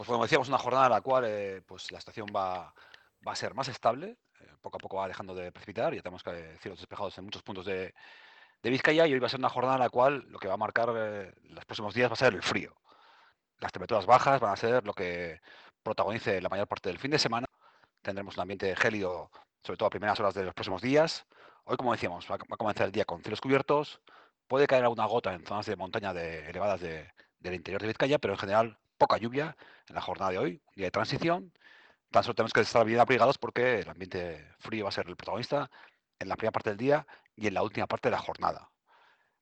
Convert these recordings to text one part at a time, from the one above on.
Pues como decíamos, una jornada en la cual eh, pues la estación va, va a ser más estable, eh, poco a poco va dejando de precipitar, ya tenemos cielos despejados en muchos puntos de, de Vizcaya y hoy va a ser una jornada en la cual lo que va a marcar eh, los próximos días va a ser el frío. Las temperaturas bajas van a ser lo que protagonice la mayor parte del fin de semana. Tendremos un ambiente gélido, sobre todo a primeras horas de los próximos días. Hoy, como decíamos, va a comenzar el día con cielos cubiertos. Puede caer alguna gota en zonas de montaña elevadas del interior de Vizcaya, pero en general poca lluvia en la jornada de hoy, día de transición. Tan solo tenemos que estar bien abrigados porque el ambiente frío va a ser el protagonista en la primera parte del día y en la última parte de la jornada.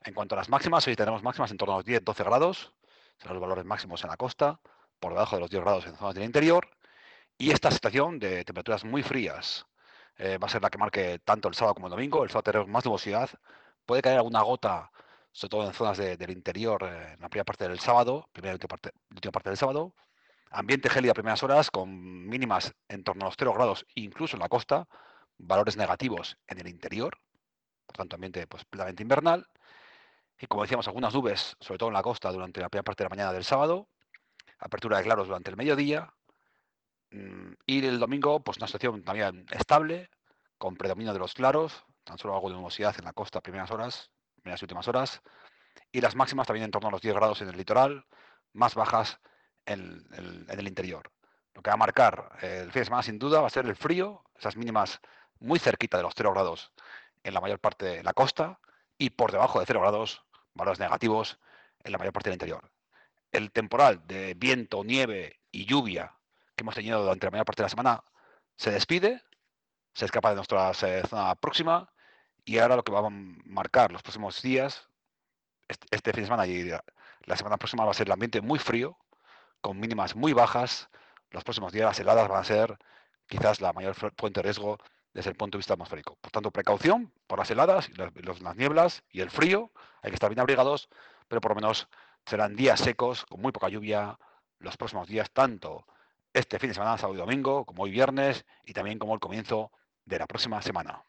En cuanto a las máximas, hoy tenemos máximas en torno a los 10-12 grados, serán los valores máximos en la costa, por debajo de los 10 grados en zonas del interior, y esta situación de temperaturas muy frías eh, va a ser la que marque tanto el sábado como el domingo. El sábado tenemos más nubosidad, puede caer alguna gota, sobre todo en zonas del interior, eh, en la primera parte del sábado, primera y última parte, última parte del sábado. Ambiente gélido a primeras horas, con mínimas en torno a los 0 grados, incluso en la costa, valores negativos en el interior, por tanto ambiente pues, plenamente invernal. Y como decíamos, algunas nubes, sobre todo en la costa, durante la primera parte de la mañana del sábado, apertura de claros durante el mediodía, mm, y el domingo, pues una situación también estable, con predominio de los claros, tan solo algo de nubosidad en la costa primeras horas, primeras y últimas horas, y las máximas también en torno a los 10 grados en el litoral, más bajas en, en el interior. Lo que va a marcar eh, el fin de semana sin duda va a ser el frío, esas mínimas muy cerquita de los 0 grados en la mayor parte de la costa y por debajo de 0 grados, valores negativos en la mayor parte del interior. El temporal de viento, nieve y lluvia que hemos tenido durante la mayor parte de la semana se despide, se escapa de nuestra eh, zona próxima y ahora lo que va a marcar los próximos días, este, fin de semana y la semana próxima va a ser el ambiente muy frío, con mínimas muy bajas. Los próximos días las heladas van a ser quizás la mayor fuente de riesgo desde el punto de vista atmosférico. Por tanto, precaución por las heladas, las nieblas y el frío. Hay que estar bien abrigados, pero por lo menos serán días secos, con muy poca lluvia, los próximos días, tanto este fin de semana, sábado y domingo, como hoy viernes, y también como el comienzo de la próxima semana.